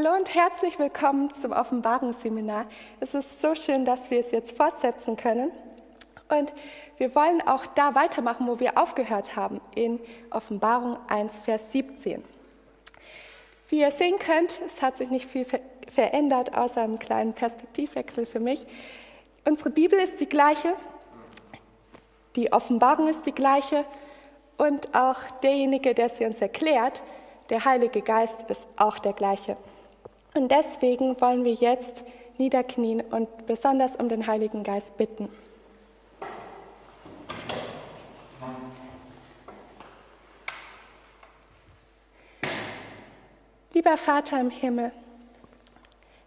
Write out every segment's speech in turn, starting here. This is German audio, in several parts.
Hallo und herzlich willkommen zum Offenbarungsseminar. Es ist so schön, dass wir es jetzt fortsetzen können. Und wir wollen auch da weitermachen, wo wir aufgehört haben, in Offenbarung 1, Vers 17. Wie ihr sehen könnt, es hat sich nicht viel verändert, außer einem kleinen Perspektivwechsel für mich. Unsere Bibel ist die gleiche, die Offenbarung ist die gleiche und auch derjenige, der sie uns erklärt, der Heilige Geist, ist auch der gleiche. Und deswegen wollen wir jetzt niederknien und besonders um den Heiligen Geist bitten. Lieber Vater im Himmel,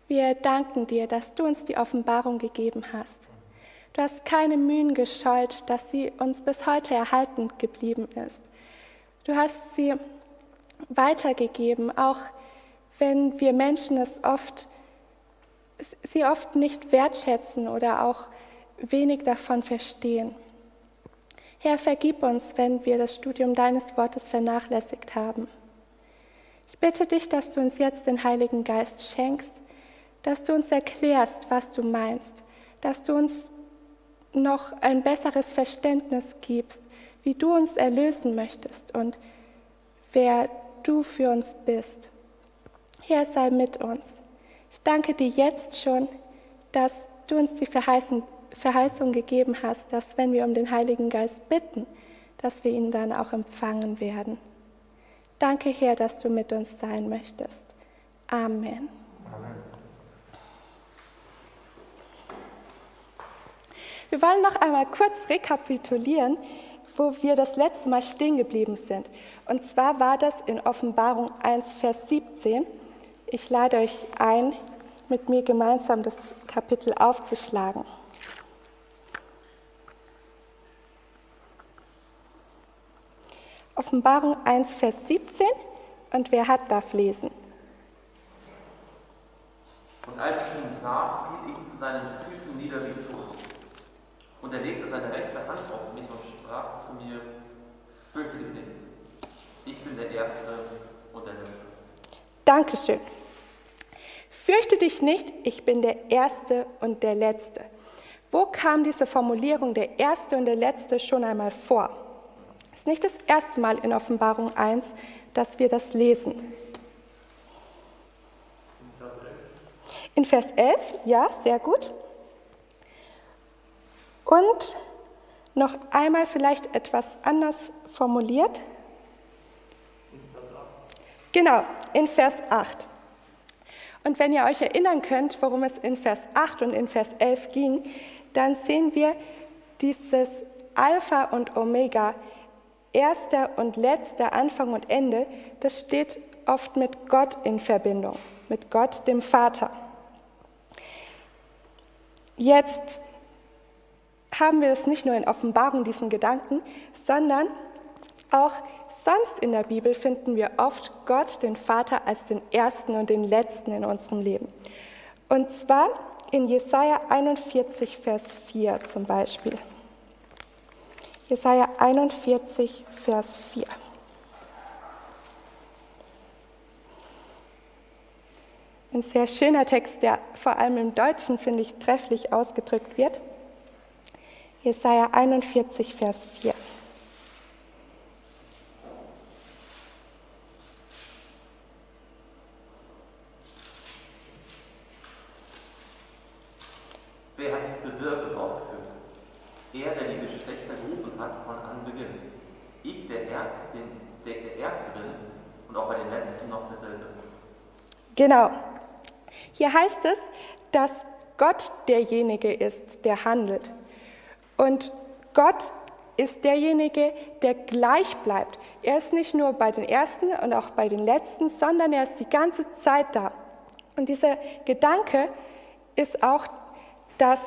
wir danken dir, dass du uns die Offenbarung gegeben hast. Du hast keine Mühen gescheut, dass sie uns bis heute erhalten geblieben ist. Du hast sie weitergegeben, auch wenn wir Menschen es oft, sie oft nicht wertschätzen oder auch wenig davon verstehen. Herr, vergib uns, wenn wir das Studium deines Wortes vernachlässigt haben. Ich bitte dich, dass du uns jetzt den Heiligen Geist schenkst, dass du uns erklärst, was du meinst, dass du uns noch ein besseres Verständnis gibst, wie du uns erlösen möchtest und wer du für uns bist. Herr, sei mit uns. Ich danke dir jetzt schon, dass du uns die Verheißung, gegeben hast, dass wenn wir um den Heiligen Geist bitten, dass wir ihn dann auch empfangen werden. Danke, Herr, dass du mit uns sein möchtest. Amen. Amen. Wir wollen noch einmal kurz rekapitulieren, wo wir das letzte Mal stehen geblieben sind. Und zwar war das in Offenbarung 1, Vers 17. Ich lade euch ein, mit mir gemeinsam das Kapitel aufzuschlagen. Offenbarung 1, Vers 17 und wer hat, darf lesen. Und als ich ihn sah, fiel ich zu seinen Füßen nieder wie tot. Und er legte seine rechte Hand auf mich und sprach zu mir, fürchte dich nicht, ich bin der Erste und der Letzte. Dankeschön. Fürchte dich nicht, ich bin der Erste und der Letzte. Wo kam diese Formulierung der Erste und der Letzte schon einmal vor? Es ist nicht das erste Mal in Offenbarung 1, dass wir das lesen. In Vers 11, ja, sehr gut. Und noch einmal vielleicht etwas anders formuliert. Genau, in Vers 8. Und wenn ihr euch erinnern könnt, worum es in Vers 8 und in Vers 11 ging, dann sehen wir dieses Alpha und Omega, erster und letzter Anfang und Ende, das steht oft mit Gott in Verbindung, mit Gott, dem Vater. Jetzt haben wir es nicht nur in Offenbarung, diesen Gedanken, sondern auch Sonst in der Bibel finden wir oft Gott, den Vater, als den Ersten und den Letzten in unserem Leben. Und zwar in Jesaja 41, Vers 4 zum Beispiel. Jesaja 41, Vers 4. Ein sehr schöner Text, der vor allem im Deutschen, finde ich, trefflich ausgedrückt wird. Jesaja 41, Vers 4. Genau. Hier heißt es, dass Gott derjenige ist, der handelt. Und Gott ist derjenige, der gleich bleibt. Er ist nicht nur bei den Ersten und auch bei den Letzten, sondern er ist die ganze Zeit da. Und dieser Gedanke ist auch, dass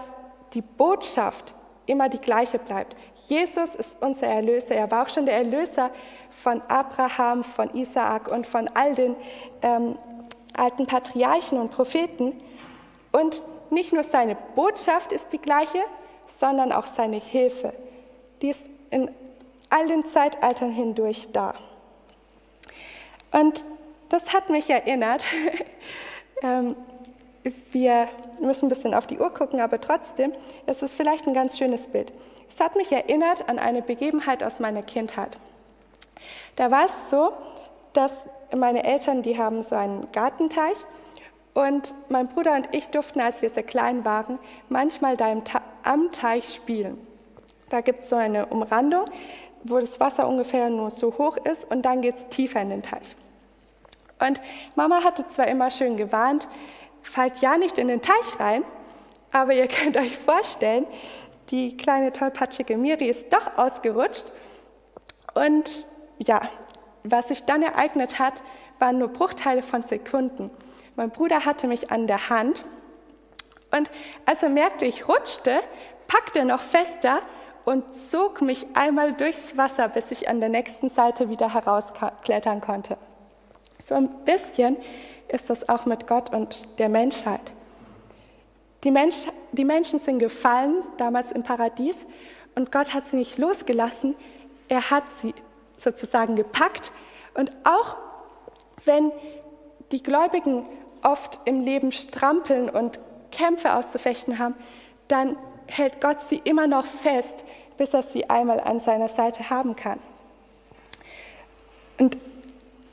die Botschaft immer die gleiche bleibt. Jesus ist unser Erlöser. Er war auch schon der Erlöser von Abraham, von Isaak und von all den ähm, alten Patriarchen und Propheten. Und nicht nur seine Botschaft ist die gleiche, sondern auch seine Hilfe. Die ist in all den Zeitaltern hindurch da. Und das hat mich erinnert. ähm, wir müssen ein bisschen auf die Uhr gucken, aber trotzdem ist es vielleicht ein ganz schönes Bild. Es hat mich erinnert an eine Begebenheit aus meiner Kindheit. Da war es so, dass meine Eltern, die haben so einen Gartenteich und mein Bruder und ich durften, als wir sehr klein waren, manchmal da am Teich spielen. Da gibt es so eine Umrandung, wo das Wasser ungefähr nur so hoch ist und dann geht es tiefer in den Teich. Und Mama hatte zwar immer schön gewarnt, fallt ja nicht in den Teich rein, aber ihr könnt euch vorstellen, die kleine tollpatschige Miri ist doch ausgerutscht. Und ja, was sich dann ereignet hat, waren nur Bruchteile von Sekunden. Mein Bruder hatte mich an der Hand und als er merkte, ich rutschte, packte er noch fester und zog mich einmal durchs Wasser, bis ich an der nächsten Seite wieder herausklettern konnte. So ein bisschen ist das auch mit Gott und der Menschheit. Die, Mensch, die Menschen sind gefallen, damals im Paradies, und Gott hat sie nicht losgelassen, er hat sie sozusagen gepackt. Und auch wenn die Gläubigen oft im Leben strampeln und Kämpfe auszufechten haben, dann hält Gott sie immer noch fest, bis er sie einmal an seiner Seite haben kann. Und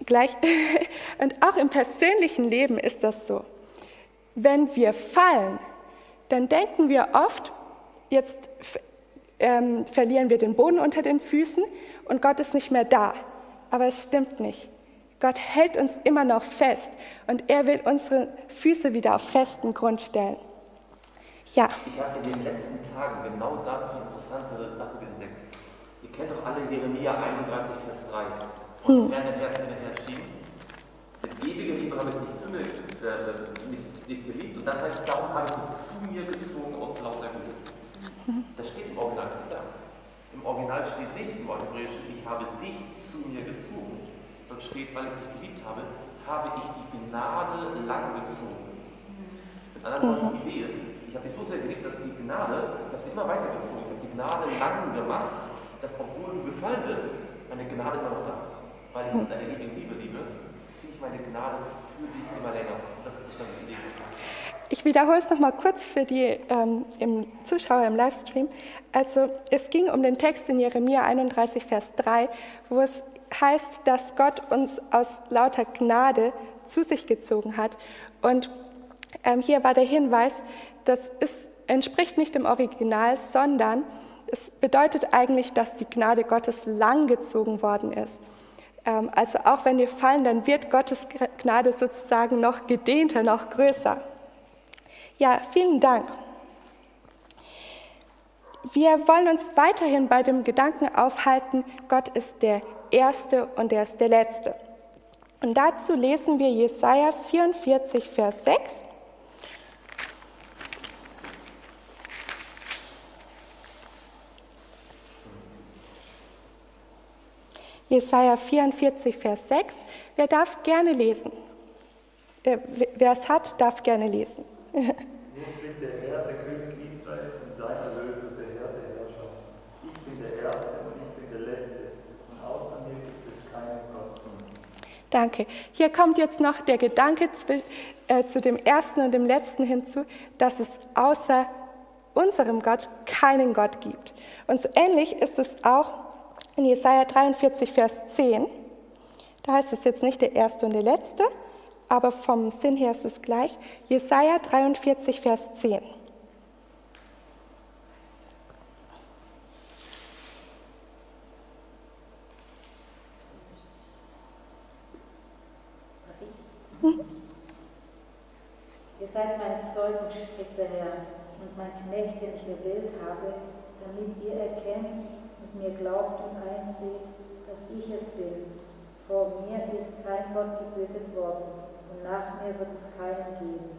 gleich und auch im persönlichen Leben ist das so. Wenn wir fallen, dann denken wir oft, jetzt ähm, verlieren wir den Boden unter den Füßen und Gott ist nicht mehr da. Aber es stimmt nicht. Gott hält uns immer noch fest und er will unsere Füße wieder auf festen Grund stellen. Ja. Ich habe in den letzten Tagen genau dazu interessante Sachen entdeckt. Ihr kennt doch alle Jeremia 31, Vers 3. Und hm. werden den Vers mit dem Herrn. Mit ewiger Liebe habe ich dich zu mir äh, nicht geliebt. Und dann heißt es, darum habe ich dich zu mir gezogen aus lauter Güte. Das steht im Original nicht da. Im Original steht nicht im Hebräischen, ich habe dich zu mir gezogen. Dort steht, weil ich dich geliebt habe, habe ich die Gnade lang gezogen. Mit anderen Worten, die Idee ist, ich habe dich so sehr geliebt, dass die Gnade, ich habe sie immer weitergezogen, ich habe die Gnade lang gemacht, dass obwohl du gefallen bist, meine Gnade immer noch da ist. Weil ich mit einer ewigen Liebe liebe, ziehe ich meine Gnade für dich immer länger. Das ist sozusagen die Idee. Ich wiederhole es nochmal kurz für die ähm, im Zuschauer im Livestream. Also es ging um den Text in Jeremia 31, Vers 3, wo es heißt, dass Gott uns aus lauter Gnade zu sich gezogen hat. Und ähm, hier war der Hinweis, das ist, entspricht nicht dem Original, sondern es bedeutet eigentlich, dass die Gnade Gottes langgezogen worden ist. Ähm, also auch wenn wir fallen, dann wird Gottes Gnade sozusagen noch gedehnter, noch größer. Ja, vielen Dank. Wir wollen uns weiterhin bei dem Gedanken aufhalten, Gott ist der Erste und er ist der Letzte. Und dazu lesen wir Jesaja 44, Vers 6. Jesaja 44, Vers 6. Wer darf gerne lesen? Äh, wer es hat, darf gerne lesen. Danke. Hier kommt jetzt noch der Gedanke zu, äh, zu dem Ersten und dem Letzten hinzu, dass es außer unserem Gott keinen Gott gibt. Und so ähnlich ist es auch in Jesaja 43, Vers 10. Da heißt es jetzt nicht der erste und der letzte, aber vom Sinn her ist es gleich. Jesaja 43, Vers 10. Ihr seid meine Zeugen, spricht der Herr, und mein Knecht, den ich erwählt habe, damit ihr erkennt, und mir glaubt und einseht, dass ich es bin. Vor mir ist kein Gott gebildet worden nach mir wird es keinen geben.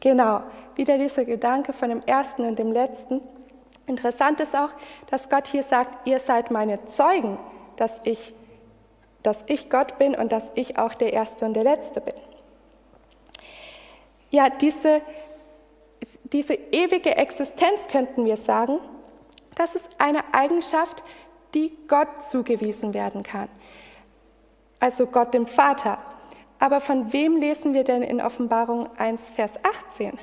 Genau, wieder dieser Gedanke von dem Ersten und dem Letzten. Interessant ist auch, dass Gott hier sagt, ihr seid meine Zeugen, dass ich, dass ich Gott bin und dass ich auch der Erste und der Letzte bin. Ja, diese, diese ewige Existenz könnten wir sagen, das ist eine Eigenschaft, die Gott zugewiesen werden kann. Also Gott dem Vater. Aber von wem lesen wir denn in Offenbarung 1, Vers 18?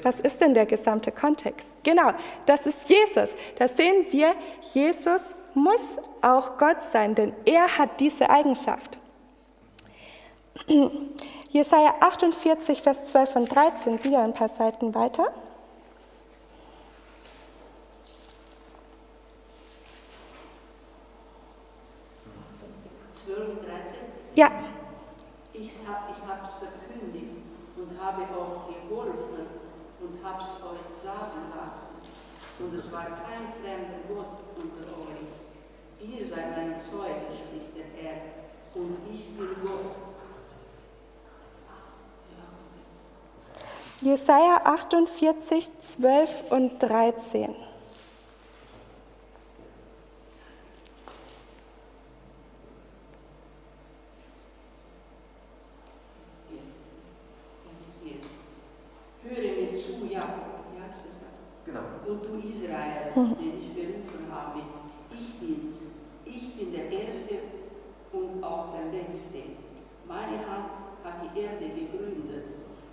Was ist denn der gesamte Kontext? Genau, das ist Jesus. Da sehen wir, Jesus muss auch Gott sein, denn er hat diese Eigenschaft. Jesaja 48, Vers 12 und 13, wieder ein paar Seiten weiter. Ja. Ich habe es verkündigt und habe auch geholfen und habe es euch sagen lassen. Und es war kein fremder Gott unter euch. Ihr seid meine Zeugen, spricht der Herr, und ich bin Gott. Jesaja 48, 12 und 13. den ich berufen habe. Ich bin's. Ich bin der Erste und auch der Letzte. Meine Hand hat die Erde gegründet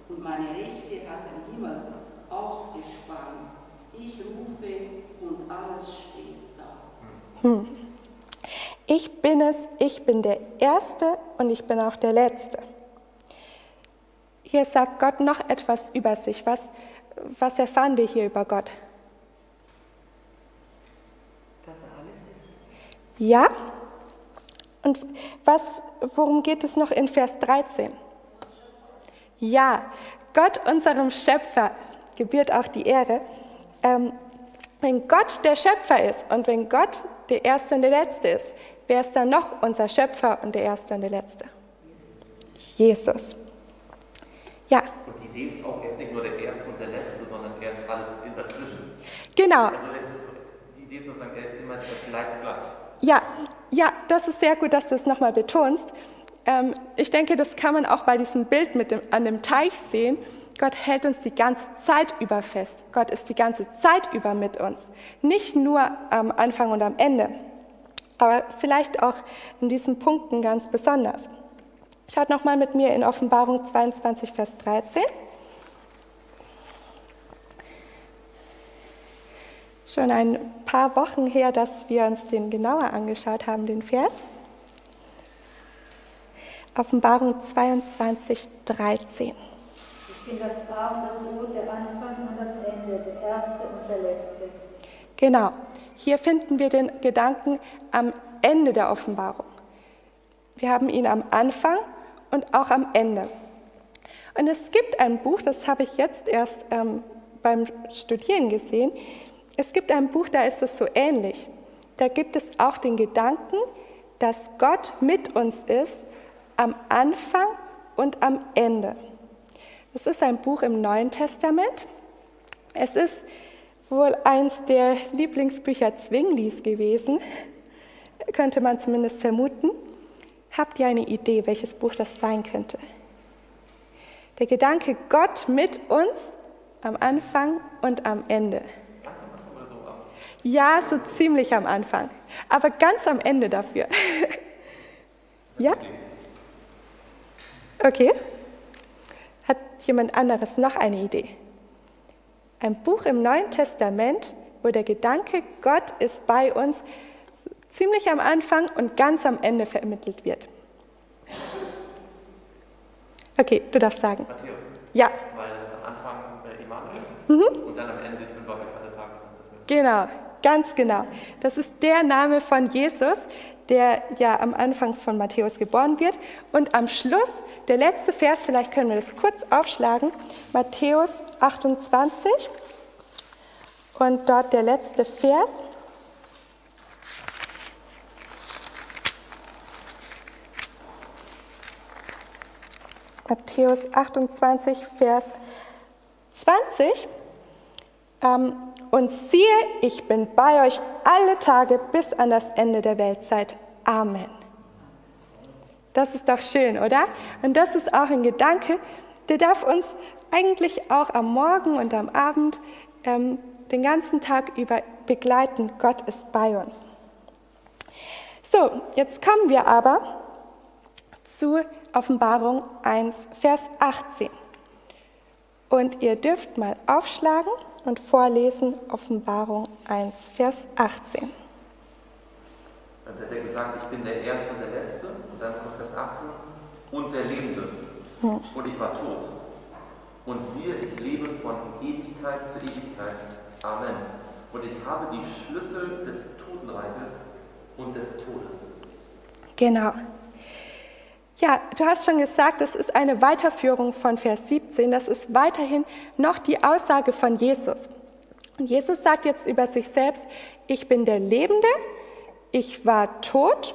und meine Rechte hat den Himmel ausgespannt. Ich rufe und alles steht da. Hm. Ich bin es, ich bin der Erste und ich bin auch der Letzte. Hier sagt Gott noch etwas über sich. Was, was erfahren wir hier über Gott? Ja? Und was, worum geht es noch in Vers 13? Ja, Gott, unserem Schöpfer, gebührt auch die Ehre. Ähm, wenn Gott der Schöpfer ist und wenn Gott der Erste und der Letzte ist, wer ist dann noch unser Schöpfer und der Erste und der Letzte? Jesus. Ja. Und die Idee ist auch, er ist nicht nur der Erste und der Letzte, sondern er ist alles in dazwischen. Genau. Also ist, die Idee ist sozusagen, er ist immer, er bleibt gleich. Ja, ja, das ist sehr gut, dass du es nochmal betonst. Ähm, ich denke, das kann man auch bei diesem Bild mit dem, an dem Teich sehen. Gott hält uns die ganze Zeit über fest. Gott ist die ganze Zeit über mit uns. Nicht nur am Anfang und am Ende, aber vielleicht auch in diesen Punkten ganz besonders. Schaut nochmal mit mir in Offenbarung 22, Vers 13. schon ein paar Wochen her, dass wir uns den genauer angeschaut haben, den Vers. Offenbarung 22, 13. Ich bin das A und das O, der Anfang und das Ende, der Erste und der Letzte. Genau, hier finden wir den Gedanken am Ende der Offenbarung. Wir haben ihn am Anfang und auch am Ende. Und es gibt ein Buch, das habe ich jetzt erst ähm, beim Studieren gesehen, es gibt ein Buch, da ist es so ähnlich. Da gibt es auch den Gedanken, dass Gott mit uns ist am Anfang und am Ende. Das ist ein Buch im Neuen Testament. Es ist wohl eins der Lieblingsbücher Zwinglis gewesen, könnte man zumindest vermuten. Habt ihr eine Idee, welches Buch das sein könnte? Der Gedanke Gott mit uns am Anfang und am Ende. Ja, so ziemlich am Anfang, aber ganz am Ende dafür. ja? Okay. Hat jemand anderes noch eine Idee? Ein Buch im Neuen Testament, wo der Gedanke, Gott ist bei uns, ziemlich am Anfang und ganz am Ende vermittelt wird. Okay, du darfst sagen. Matthäus. Ja. Weil es am Anfang äh, Immanuel mhm. und dann am Ende, ich bin bei euch alle Tage. Genau, Ganz genau. Das ist der Name von Jesus, der ja am Anfang von Matthäus geboren wird. Und am Schluss, der letzte Vers, vielleicht können wir das kurz aufschlagen, Matthäus 28 und dort der letzte Vers. Matthäus 28, Vers 20. Ähm, und siehe, ich bin bei euch alle Tage bis an das Ende der Weltzeit. Amen. Das ist doch schön, oder? Und das ist auch ein Gedanke, der darf uns eigentlich auch am Morgen und am Abend ähm, den ganzen Tag über begleiten. Gott ist bei uns. So, jetzt kommen wir aber zu Offenbarung 1, Vers 18. Und ihr dürft mal aufschlagen und vorlesen Offenbarung 1, Vers 18. Also hat er gesagt, ich bin der Erste und der Letzte. Und dann kommt Vers 18. Und der Lebende. Hm. Und ich war tot. Und siehe, ich lebe von Ewigkeit zu Ewigkeit. Amen. Und ich habe die Schlüssel des Totenreiches und des Todes. Genau. Ja, du hast schon gesagt, das ist eine Weiterführung von Vers 17. Das ist weiterhin noch die Aussage von Jesus. Und Jesus sagt jetzt über sich selbst, ich bin der Lebende, ich war tot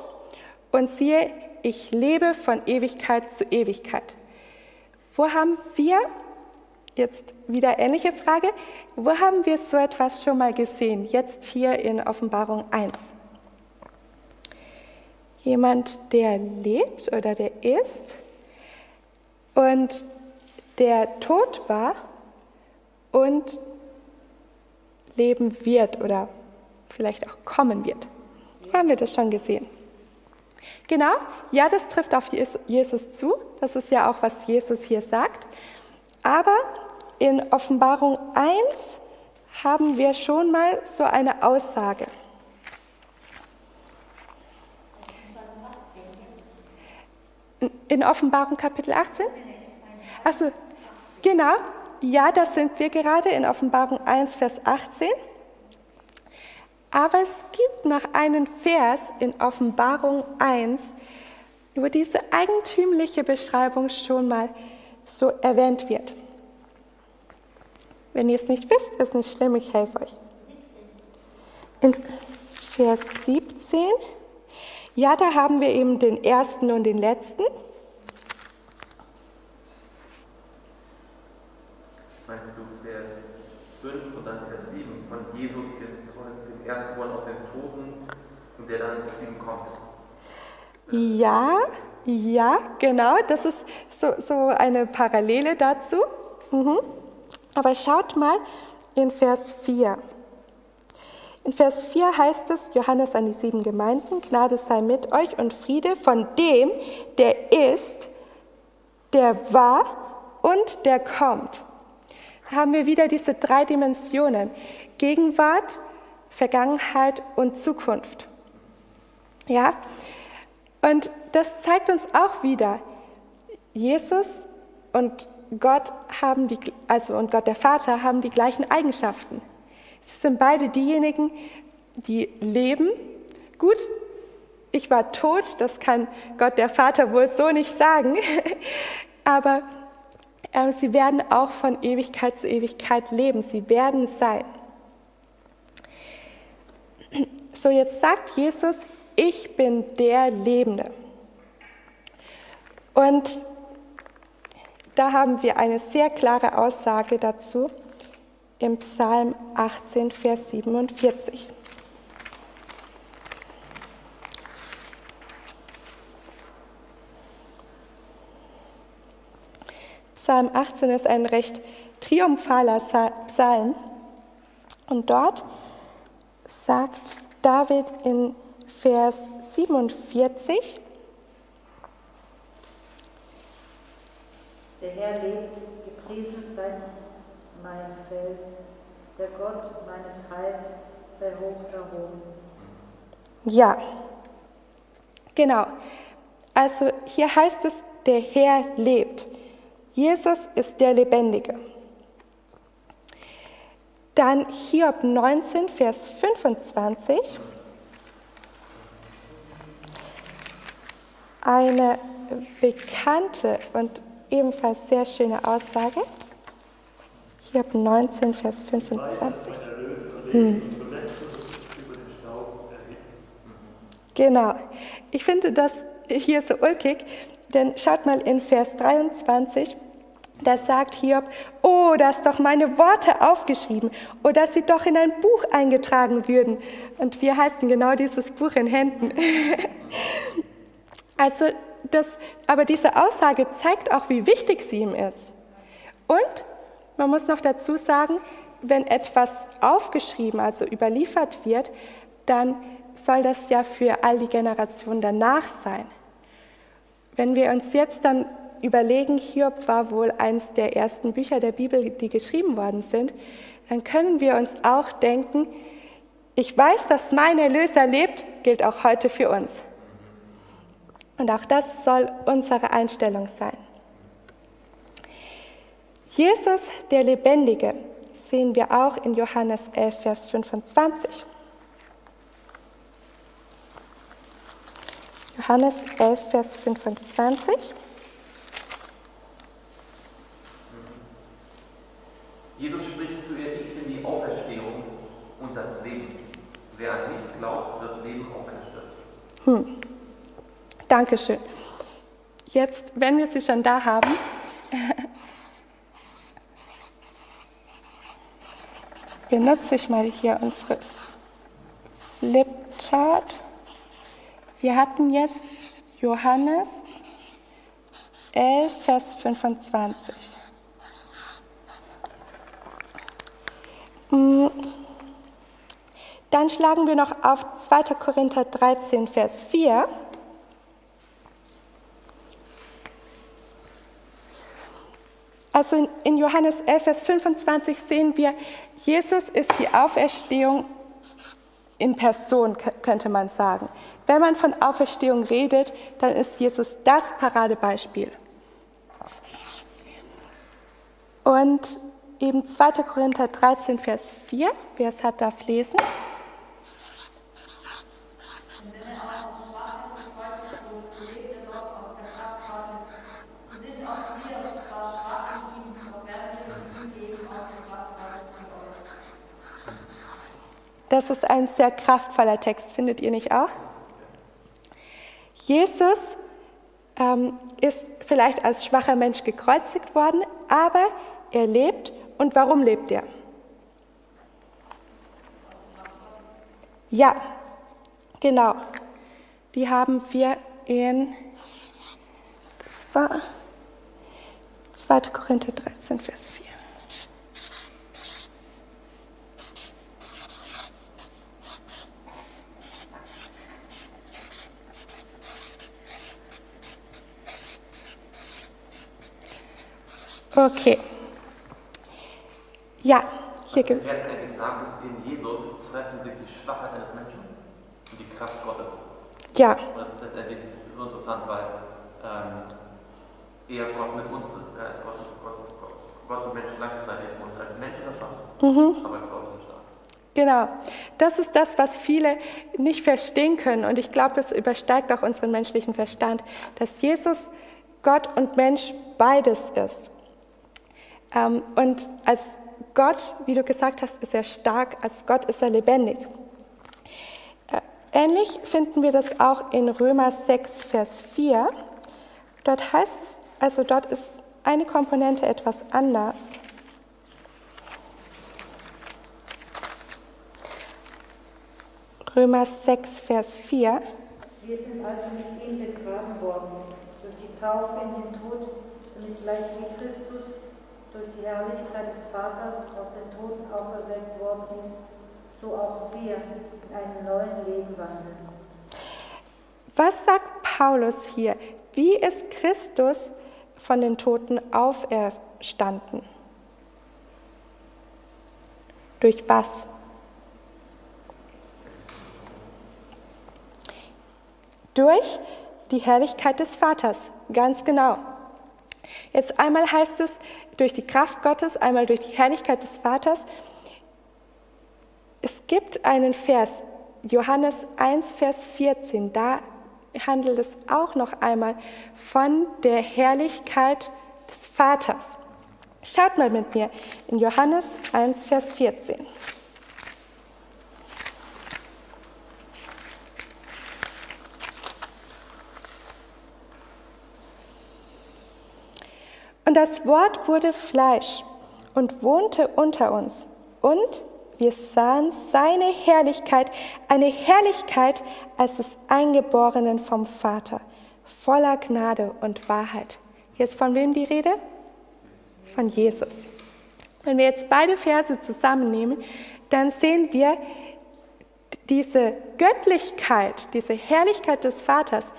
und siehe, ich lebe von Ewigkeit zu Ewigkeit. Wo haben wir, jetzt wieder ähnliche Frage, wo haben wir so etwas schon mal gesehen, jetzt hier in Offenbarung 1? Jemand, der lebt oder der ist und der tot war und leben wird oder vielleicht auch kommen wird. Haben wir das schon gesehen? Genau, ja, das trifft auf Jesus zu. Das ist ja auch, was Jesus hier sagt. Aber in Offenbarung 1 haben wir schon mal so eine Aussage. In Offenbarung Kapitel 18? Achso, genau. Ja, da sind wir gerade in Offenbarung 1, Vers 18. Aber es gibt noch einen Vers in Offenbarung 1, wo diese eigentümliche Beschreibung schon mal so erwähnt wird. Wenn ihr es nicht wisst, ist nicht schlimm, ich helfe euch. In Vers 17, ja, da haben wir eben den ersten und den letzten. Meinst du Vers 5 und dann Vers 7 von Jesus, dem Erstborn aus den Toten und der dann in Vers 7 kommt. Ja, ja, genau, das ist so, so eine Parallele dazu. Mhm. Aber schaut mal in Vers 4. In Vers 4 heißt es, Johannes an die sieben Gemeinden, Gnade sei mit euch und Friede von dem, der ist, der war und der kommt. Da haben wir wieder diese drei Dimensionen. Gegenwart, Vergangenheit und Zukunft. Ja? Und das zeigt uns auch wieder, Jesus und Gott haben die, also und Gott der Vater haben die gleichen Eigenschaften. Sie sind beide diejenigen, die leben. Gut, ich war tot, das kann Gott der Vater wohl so nicht sagen, aber äh, sie werden auch von Ewigkeit zu Ewigkeit leben. Sie werden sein. So, jetzt sagt Jesus, ich bin der Lebende. Und da haben wir eine sehr klare Aussage dazu im Psalm 18, Vers 47. Psalm 18 ist ein recht triumphaler Psalm. Und dort sagt David in Vers 47, Der Herr lebt, gepriesen sei mein Fels, der Gott meines Heils sei hoch erhoben. Ja, genau. Also hier heißt es, der Herr lebt. Jesus ist der Lebendige. Dann Hiob 19, Vers 25. Eine bekannte und ebenfalls sehr schöne Aussage. Hiob 19, Vers 25. Hm. Genau. Ich finde das hier so ulkig, denn schaut mal in Vers 23. Da sagt Hiob, oh, dass doch meine Worte aufgeschrieben oder dass sie doch in ein Buch eingetragen würden. Und wir halten genau dieses Buch in Händen. also, das, aber diese Aussage zeigt auch, wie wichtig sie ihm ist. Und man muss noch dazu sagen, wenn etwas aufgeschrieben, also überliefert wird, dann soll das ja für all die Generationen danach sein. Wenn wir uns jetzt dann überlegen, Hiob war wohl eines der ersten Bücher der Bibel, die geschrieben worden sind, dann können wir uns auch denken, ich weiß, dass mein Erlöser lebt, gilt auch heute für uns. Und auch das soll unsere Einstellung sein. Jesus, der Lebendige, sehen wir auch in Johannes 11, Vers 25. Johannes 11, Vers 25. Jesus spricht zu ihr, ich bin die Auferstehung und das Leben. Wer an mich glaubt, wird leben, auch wenn er stirbt. Hm. Dankeschön. Jetzt, wenn wir sie schon da haben, benutze ich mal hier unsere Flipchart. Wir hatten jetzt Johannes 11, Vers 25. Mm. Dann schlagen wir noch auf 2. Korinther 13, Vers 4. Also in Johannes 11, Vers 25 sehen wir, Jesus ist die Auferstehung in Person, könnte man sagen. Wenn man von Auferstehung redet, dann ist Jesus das Paradebeispiel. Und eben 2. Korinther 13, Vers 4, wer es hat, darf lesen. Das ist ein sehr kraftvoller Text, findet ihr nicht auch? Jesus ähm, ist vielleicht als schwacher Mensch gekreuzigt worden, aber er lebt. Und warum lebt er? Ja, genau. Die haben wir in, das war 2. Korinther 13, Vers 4. Okay. Ja, hier gibt es. Letztendlich sagt es, in Jesus treffen sich die Schwachheit eines Menschen und die Kraft Gottes. Ja. Und das ist letztendlich so interessant, weil ähm, er Gott mit uns ist. Er ist Gott, Gott, Gott, Gott und Mensch gleichzeitig. Und als Mensch ist er schwach, mhm. aber als Gott ist er stark. Genau, das ist das, was viele nicht verstehen können. Und ich glaube, es übersteigt auch unseren menschlichen Verstand, dass Jesus Gott und Mensch beides ist. Ähm, und als Gott, wie du gesagt hast, ist er stark, als Gott ist er lebendig. Äh, ähnlich finden wir das auch in Römer 6, Vers 4. Dort heißt es, also dort ist eine Komponente etwas anders. Römer 6, Vers 4. Wir sind also mit ihm begraben worden, durch die Taufe in den Tod, damit gleich wie Christus durch die Herrlichkeit des Vaters aus den Toten auferweckt worden ist, so auch wir in einem neuen Leben wandeln. Was sagt Paulus hier? Wie ist Christus von den Toten auferstanden? Durch was? Durch die Herrlichkeit des Vaters, ganz genau. Jetzt einmal heißt es durch die Kraft Gottes, einmal durch die Herrlichkeit des Vaters. Es gibt einen Vers, Johannes 1, Vers 14, da handelt es auch noch einmal von der Herrlichkeit des Vaters. Schaut mal mit mir in Johannes 1, Vers 14. Und das Wort wurde Fleisch und wohnte unter uns. Und wir sahen seine Herrlichkeit, eine Herrlichkeit als des Eingeborenen vom Vater, voller Gnade und Wahrheit. Hier ist von wem die Rede? Von Jesus. Wenn wir jetzt beide Verse zusammennehmen, dann sehen wir diese Göttlichkeit, diese Herrlichkeit des Vaters,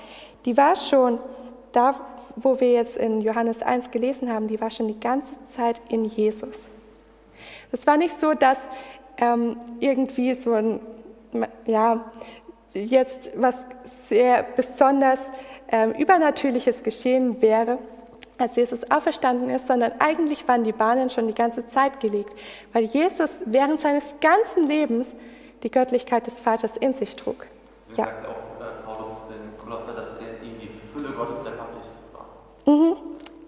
die war schon da, wo wir jetzt in Johannes 1 gelesen haben, die war schon die ganze Zeit in Jesus. Es war nicht so, dass ähm, irgendwie so ein, ja, jetzt was sehr besonders ähm, Übernatürliches geschehen wäre, als Jesus auferstanden ist, sondern eigentlich waren die Bahnen schon die ganze Zeit gelegt, weil Jesus während seines ganzen Lebens die Göttlichkeit des Vaters in sich trug. Sie ja. sagt auch äh, Paulus in Kolosser, dass er ihm die Fülle Gottes leibhaftig war. Mhm.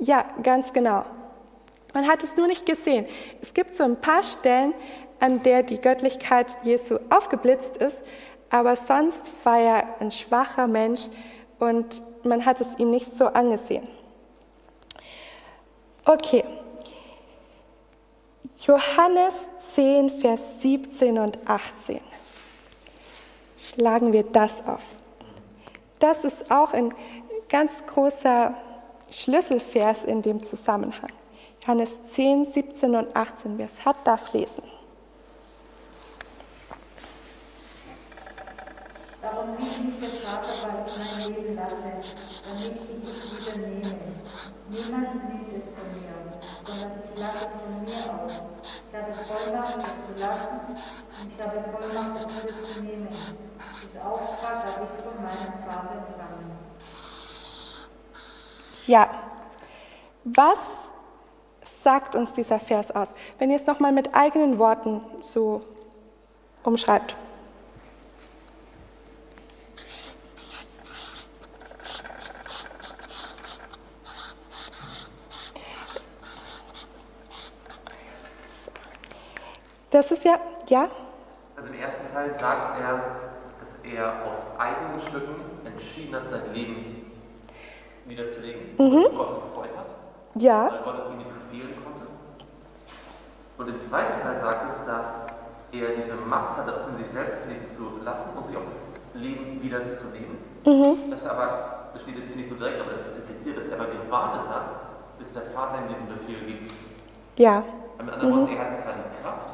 Ja, ganz genau. Man hat es nur nicht gesehen. Es gibt so ein paar Stellen, an der die Göttlichkeit Jesu aufgeblitzt ist, aber sonst war er ein schwacher Mensch und man hat es ihm nicht so angesehen. Okay. Johannes 10, Vers 17 und 18. Schlagen wir das auf. Das ist auch ein ganz großer Schlüsselvers in dem Zusammenhang. Johannes 10, 17 und 18. Wer es hat, darf lesen. Darum will ich der Vater bei mein Leben lassen, damit ich es wieder nehme. Niemand nimmt es von mir, sondern ich lasse es von mir aus. Ich habe Vollmacht, es zu lassen, und ich habe Vollmacht, es wieder zu nehmen. Diesen Auftrag habe ich von meinem Vater empfangen. Ja, was sagt uns dieser Vers aus? Wenn ihr es nochmal mit eigenen Worten so umschreibt. Das ist ja, ja? Also im ersten Teil sagt er, dass er aus eigenen Stücken entschieden hat, sein Leben niederzulegen, mhm. was Gott gefreut hat. Ja. Weil Gott es ihm nicht befehlen konnte. Und im zweiten Teil sagt es, dass er diese Macht hatte, in sich selbst Leben zu lassen und sich auch das Leben wiederzunehmen. Mhm. Das aber, das steht jetzt hier nicht so direkt, aber das ist impliziert, dass er aber gewartet hat, bis der Vater ihm diesen Befehl gibt. Ja. Mit anderen mhm. Worten, er hat zwar die Kraft,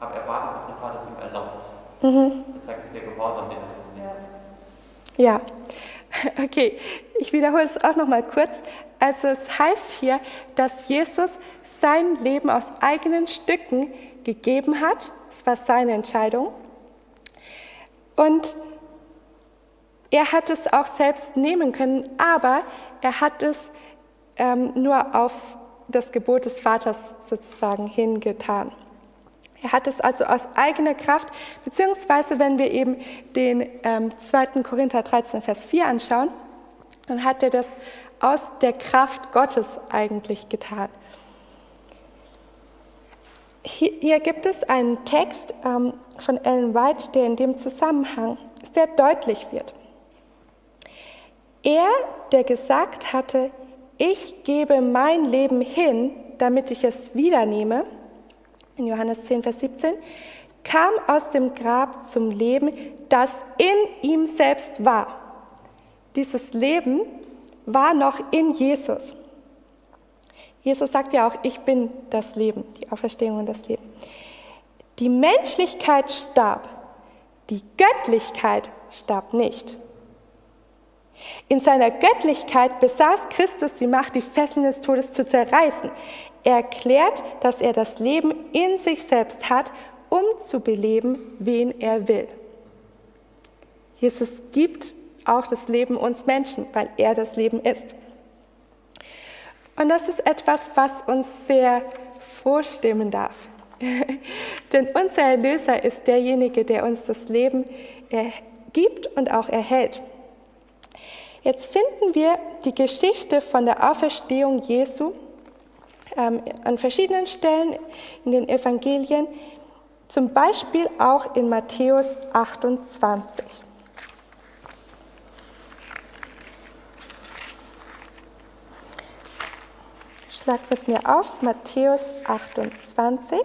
aber er wartet, bis der Vater es ihm erlaubt. Mhm. Das zeigt sich der Gehorsam, den er jetzt nimmt. Ja. Okay, ich wiederhole es auch noch mal kurz. Also es heißt hier, dass Jesus sein Leben aus eigenen Stücken gegeben hat. Es war seine Entscheidung. Und er hat es auch selbst nehmen können, aber er hat es ähm, nur auf das Gebot des Vaters sozusagen hingetan. Er hat es also aus eigener Kraft, beziehungsweise wenn wir eben den ähm, 2. Korinther 13, Vers 4 anschauen, dann hat er das aus der Kraft Gottes eigentlich getan. Hier, hier gibt es einen Text ähm, von Ellen White, der in dem Zusammenhang sehr deutlich wird. Er, der gesagt hatte, ich gebe mein Leben hin, damit ich es wiedernehme, in Johannes 10, Vers 17, kam aus dem Grab zum Leben, das in ihm selbst war. Dieses Leben war noch in Jesus. Jesus sagt ja auch, ich bin das Leben, die Auferstehung und das Leben. Die Menschlichkeit starb, die Göttlichkeit starb nicht. In seiner Göttlichkeit besaß Christus die Macht, die Fesseln des Todes zu zerreißen. Er erklärt, dass er das Leben in sich selbst hat, um zu beleben, wen er will. Jesus gibt auch das Leben uns Menschen, weil er das Leben ist. Und das ist etwas, was uns sehr vorstimmen darf. Denn unser Erlöser ist derjenige, der uns das Leben gibt und auch erhält. Jetzt finden wir die Geschichte von der Auferstehung Jesu an verschiedenen Stellen in den Evangelien, zum Beispiel auch in Matthäus 28. Schlagt mit mir auf, Matthäus 28.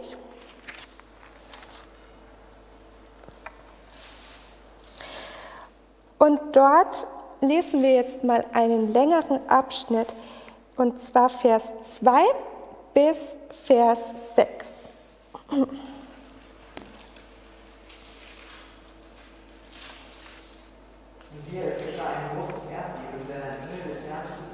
Und dort lesen wir jetzt mal einen längeren Abschnitt, und zwar Vers 2 bis Vers 6. Und siehe, es geschah ein großes Erdbeben, denn ein Engel des Herrn stieg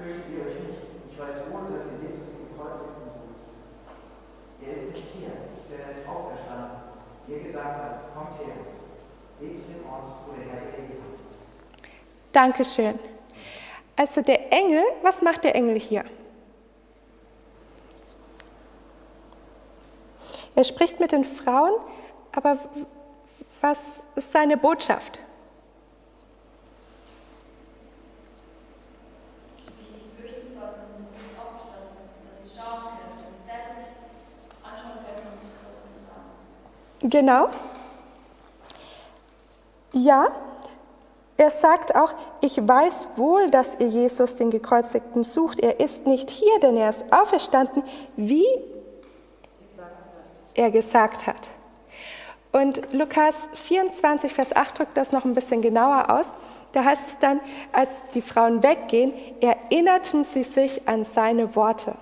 fürchtet ihr euch nicht. Ich weiß wohl, dass ihr Jesus den Gekreuzigten sucht. Er ist nicht hier, denn er ist auferstanden. Wie er gesagt hat, kommt her. Seht den Ort, wo der Herr gelebt hat. Dankeschön. Also der Engel, was macht der Engel hier? Er spricht mit den Frauen, aber was ist seine Botschaft? Genau. Ja, er sagt auch, ich weiß wohl, dass ihr Jesus, den Gekreuzigten, sucht. Er ist nicht hier, denn er ist auferstanden, wie er gesagt hat. Und Lukas 24, Vers 8 drückt das noch ein bisschen genauer aus. Da heißt es dann, als die Frauen weggehen, erinnerten sie sich an seine Worte,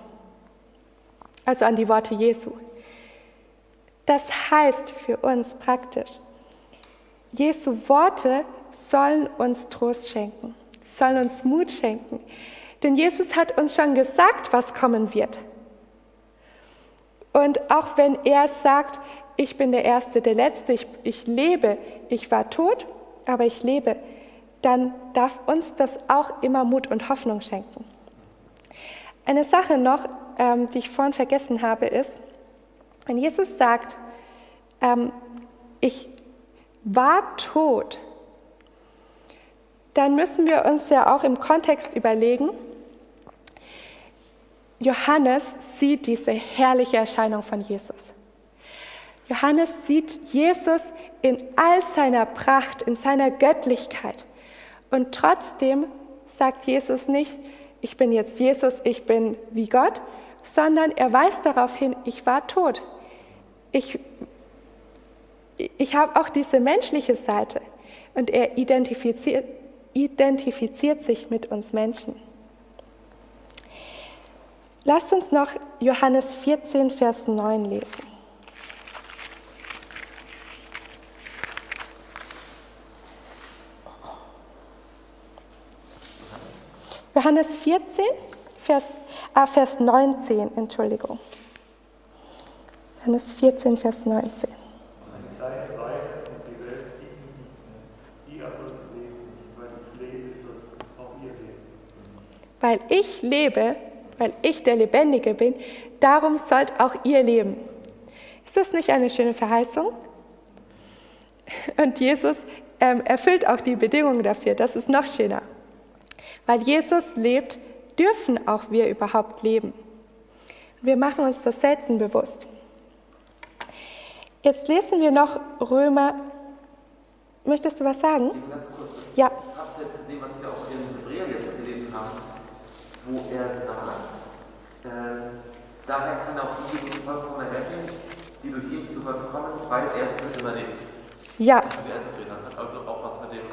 also an die Worte Jesu. Das heißt für uns praktisch, Jesu Worte sollen uns Trost schenken, sollen uns Mut schenken. Denn Jesus hat uns schon gesagt, was kommen wird. Und auch wenn er sagt, ich bin der Erste, der Letzte, ich, ich lebe, ich war tot, aber ich lebe, dann darf uns das auch immer Mut und Hoffnung schenken. Eine Sache noch, ähm, die ich vorhin vergessen habe, ist, wenn Jesus sagt, ähm, ich war tot, dann müssen wir uns ja auch im Kontext überlegen, Johannes sieht diese herrliche Erscheinung von Jesus. Johannes sieht Jesus in all seiner Pracht, in seiner Göttlichkeit. Und trotzdem sagt Jesus nicht, ich bin jetzt Jesus, ich bin wie Gott, sondern er weist darauf hin, ich war tot. Ich, ich habe auch diese menschliche Seite. Und er identifiziert, identifiziert sich mit uns Menschen. Lasst uns noch Johannes 14, Vers 9 lesen. Johannes 14, Vers, ah, Vers 19, Entschuldigung. Johannes 14, Vers 19. Weil ich lebe, weil ich der Lebendige bin, darum sollt auch ihr leben. Ist das nicht eine schöne Verheißung? Und Jesus ähm, erfüllt auch die Bedingungen dafür. Das ist noch schöner. Weil Jesus lebt, dürfen auch wir überhaupt leben. Wir machen uns das selten bewusst. Jetzt lesen wir noch Römer. Möchtest du was sagen? Ganz kurz, Ja. passt ja zu dem, was wir auch in Hebräer jetzt gelesen haben, wo er sagt, äh, daher kann auch diejenigen vollkommen retten, die durch ihn zu Gott kommen, weil er für immer lebt. Ja, Das hat also auch was mit dem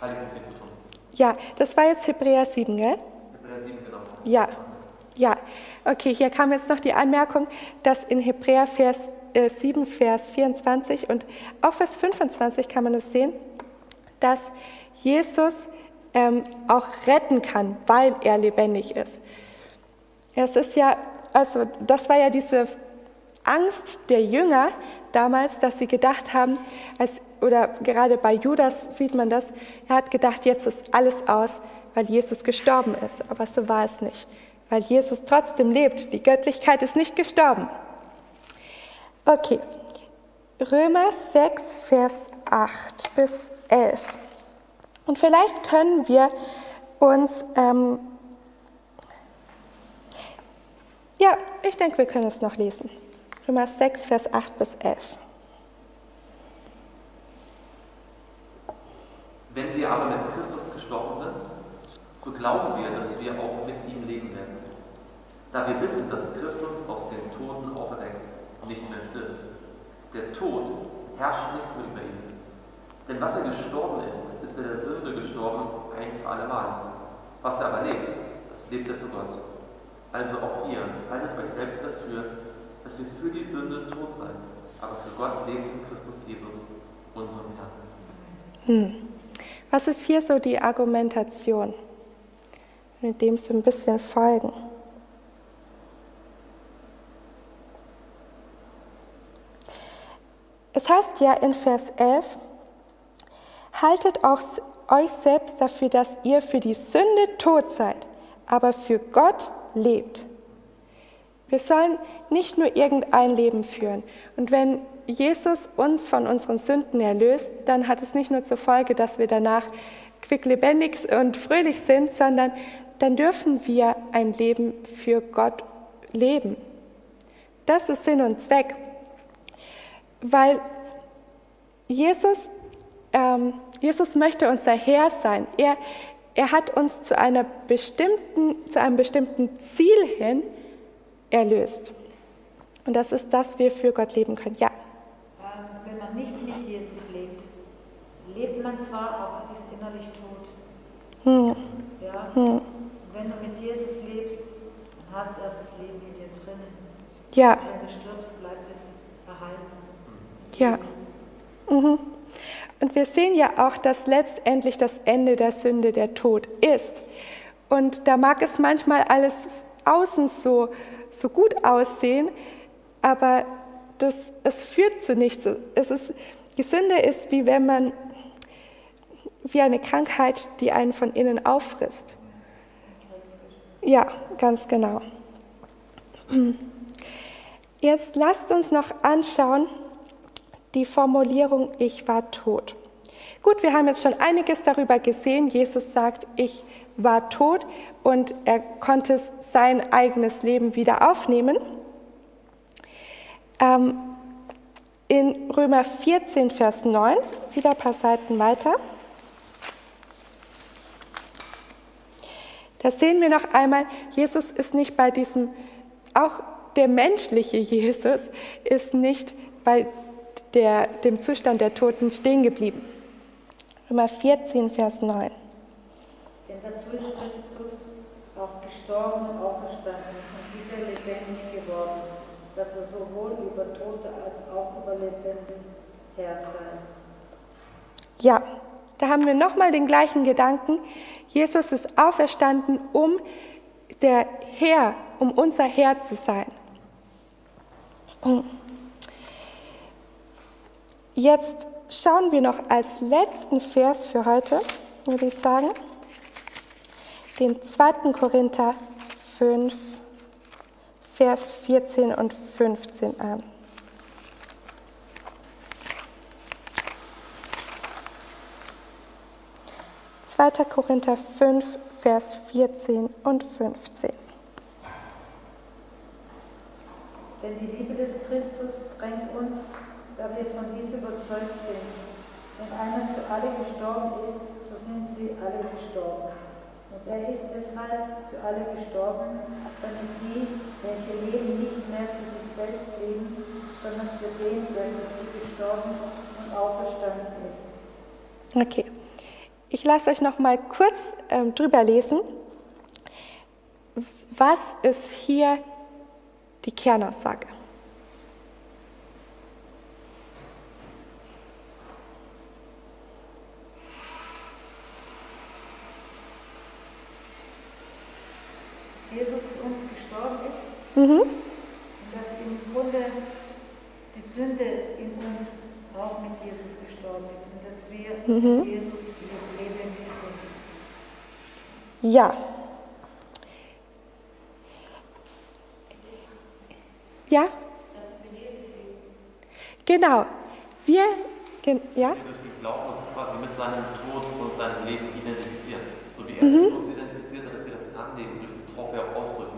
Heiligen Geist zu tun. ja, das war jetzt Hebräer 7, gell? Hebräer 7, genau. Ja, ja. Okay, hier kam jetzt noch die Anmerkung, dass in Hebräer Vers, äh, 7, Vers 24 und auch Vers 25 kann man es sehen, dass Jesus ähm, auch retten kann, weil er lebendig ist. Es ist ja, also das war ja diese Angst der Jünger damals, dass sie gedacht haben, als, oder gerade bei Judas sieht man das, er hat gedacht, jetzt ist alles aus, weil Jesus gestorben ist. Aber so war es nicht, weil Jesus trotzdem lebt. Die Göttlichkeit ist nicht gestorben. Okay, Römer 6, Vers 8 bis 11. Und vielleicht können wir uns, ähm, ja, ich denke, wir können es noch lesen. Römer 6, Vers 8 bis 11. Wenn wir aber mit Christus gestorben sind, so glauben wir, dass wir auch mit ihm leben werden. Da wir wissen, dass Christus aus den Toten auferweckt nicht mehr stirbt. Der Tod herrscht nicht mehr über ihn. Denn was er gestorben ist, das ist er der Sünde gestorben, ein für allemal. Was er aber lebt, das lebt er für Gott. Also auch ihr, haltet euch selbst dafür, dass ihr für die Sünde tot seid, aber für Gott lebt in Christus Jesus, unserem Herrn. Hm. Was ist hier so die Argumentation? mit dem so ein bisschen folgen. Es heißt ja in Vers 11, haltet auch euch selbst dafür, dass ihr für die Sünde tot seid, aber für Gott lebt. Wir sollen nicht nur irgendein Leben führen. Und wenn Jesus uns von unseren Sünden erlöst, dann hat es nicht nur zur Folge, dass wir danach quicklebendig und fröhlich sind, sondern dann dürfen wir ein Leben für Gott leben. Das ist Sinn und Zweck. Weil Jesus, ähm, Jesus möchte unser Herr sein. Er, er hat uns zu, einer bestimmten, zu einem bestimmten Ziel hin erlöst. Und das ist, dass wir für Gott leben können. Ja. Ähm, wenn man nicht mit Jesus lebt, lebt man zwar, aber ist innerlich tot. Hm. Ja? Hm. Wenn du mit Jesus lebst, dann hast du erst das Leben in dir drinnen. Ja. Wenn du stirbst, bleibt es erhalten. Ja. Mhm. Und wir sehen ja auch, dass letztendlich das Ende der Sünde der Tod ist. Und da mag es manchmal alles außen so, so gut aussehen, aber das, es führt zu nichts. Es ist, die Sünde ist wie wenn man, wie eine Krankheit, die einen von innen auffrisst. Ja, ganz genau. Jetzt lasst uns noch anschauen, die Formulierung, ich war tot. Gut, wir haben jetzt schon einiges darüber gesehen. Jesus sagt, ich war tot und er konnte sein eigenes Leben wieder aufnehmen. Ähm, in Römer 14, Vers 9, wieder ein paar Seiten weiter. Da sehen wir noch einmal, Jesus ist nicht bei diesem, auch der menschliche Jesus ist nicht bei der, dem Zustand der Toten stehen geblieben. Römer 14, Vers 9. Denn dazu ist Christus auch gestorben und auferstanden und wieder lebendig geworden, dass er sowohl über Tote als auch über Lebende Herr sei. Ja, da haben wir nochmal den gleichen Gedanken. Jesus ist auferstanden, um der Herr, um unser Herr zu sein. Jetzt schauen wir noch als letzten Vers für heute, würde ich sagen, den 2. Korinther 5, Vers 14 und 15 an. Zweiter Korinther 5, Vers 14 und 15. Denn die Liebe des Christus drängt uns da wir von dies überzeugt sind. Wenn einer für alle gestorben ist, so sind sie alle gestorben. Und er ist deshalb für alle gestorben, damit die, welche leben, nicht mehr für sich selbst leben, sondern für den, für sie gestorben und auferstanden ist. Okay. Ich lasse euch noch mal kurz ähm, drüber lesen. Was ist hier die Kernaussage? Mhm. Und dass im Grunde die Sünde in uns auch mit Jesus gestorben ist und dass wir mhm. mit Jesus lebendig sind. Ja. Ja? Dass wir für Jesus leben. Genau. Wir, gen, ja? Wir durch den Glauben uns quasi mit seinem Tod und seinem Leben identifizieren. So wie er mhm. uns identifiziert hat, dass wir das annehmen, durch die Taufe auch ausdrücken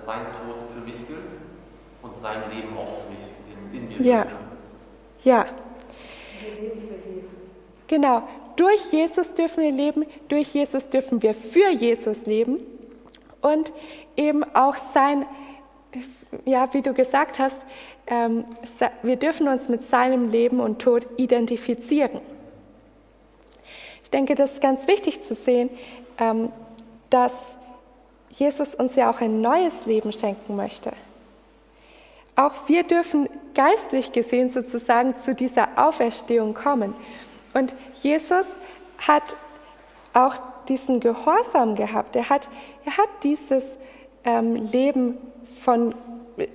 dass sein Tod für mich gilt und sein Leben auch für mich jetzt in mir ja. gilt. Ja. Genau. Durch Jesus dürfen wir leben, durch Jesus dürfen wir für Jesus leben und eben auch sein, ja, wie du gesagt hast, ähm, wir dürfen uns mit seinem Leben und Tod identifizieren. Ich denke, das ist ganz wichtig zu sehen, ähm, dass Jesus uns ja auch ein neues Leben schenken möchte. Auch wir dürfen geistlich gesehen sozusagen zu dieser Auferstehung kommen. Und Jesus hat auch diesen Gehorsam gehabt. Er hat, er hat dieses ähm, Leben von,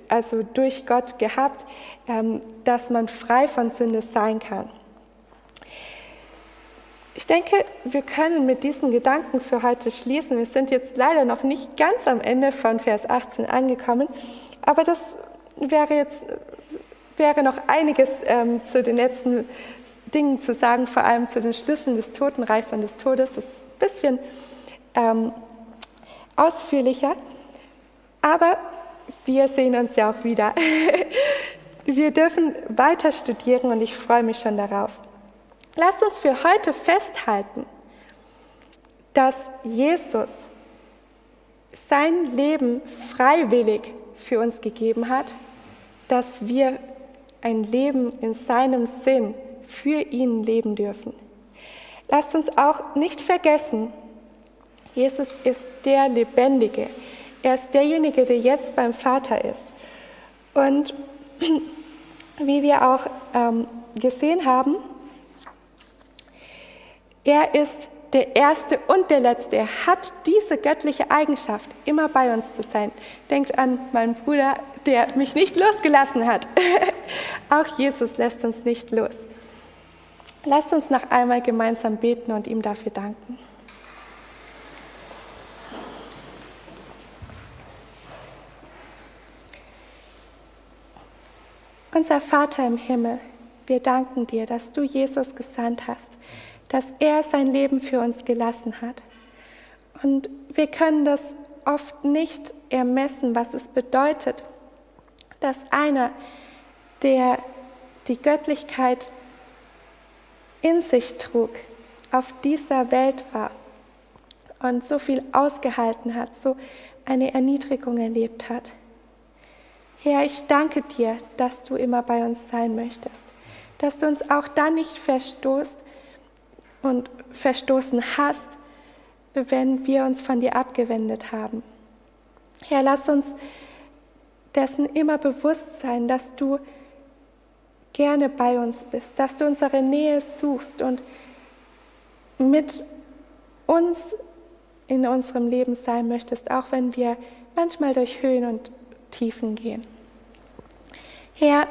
also durch Gott gehabt, ähm, dass man frei von Sünde sein kann. Ich denke, wir können mit diesen Gedanken für heute schließen. Wir sind jetzt leider noch nicht ganz am Ende von Vers 18 angekommen, aber das wäre jetzt wäre noch einiges ähm, zu den letzten Dingen zu sagen, vor allem zu den Schlüsseln des Totenreichs und des Todes. Das ist ein bisschen ähm, ausführlicher, aber wir sehen uns ja auch wieder. wir dürfen weiter studieren und ich freue mich schon darauf. Lasst uns für heute festhalten, dass Jesus sein Leben freiwillig für uns gegeben hat, dass wir ein Leben in seinem Sinn für ihn leben dürfen. Lasst uns auch nicht vergessen, Jesus ist der Lebendige. Er ist derjenige, der jetzt beim Vater ist. Und wie wir auch ähm, gesehen haben, er ist der Erste und der Letzte. Er hat diese göttliche Eigenschaft, immer bei uns zu sein. Denkt an meinen Bruder, der mich nicht losgelassen hat. Auch Jesus lässt uns nicht los. Lasst uns noch einmal gemeinsam beten und ihm dafür danken. Unser Vater im Himmel, wir danken dir, dass du Jesus gesandt hast dass er sein Leben für uns gelassen hat. Und wir können das oft nicht ermessen, was es bedeutet, dass einer, der die Göttlichkeit in sich trug, auf dieser Welt war und so viel ausgehalten hat, so eine Erniedrigung erlebt hat. Herr, ich danke dir, dass du immer bei uns sein möchtest, dass du uns auch dann nicht verstoßt, und verstoßen hast, wenn wir uns von dir abgewendet haben. Herr, lass uns dessen immer bewusst sein, dass du gerne bei uns bist, dass du unsere Nähe suchst und mit uns in unserem Leben sein möchtest, auch wenn wir manchmal durch Höhen und Tiefen gehen. Herr,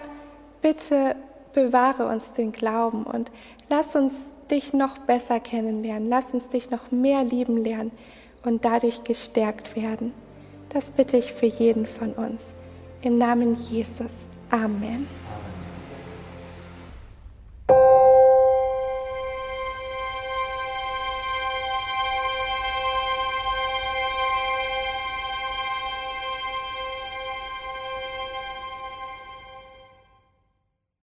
bitte bewahre uns den Glauben und lass uns dich noch besser kennenlernen, lass uns dich noch mehr lieben lernen und dadurch gestärkt werden. Das bitte ich für jeden von uns. Im Namen Jesus. Amen. Amen.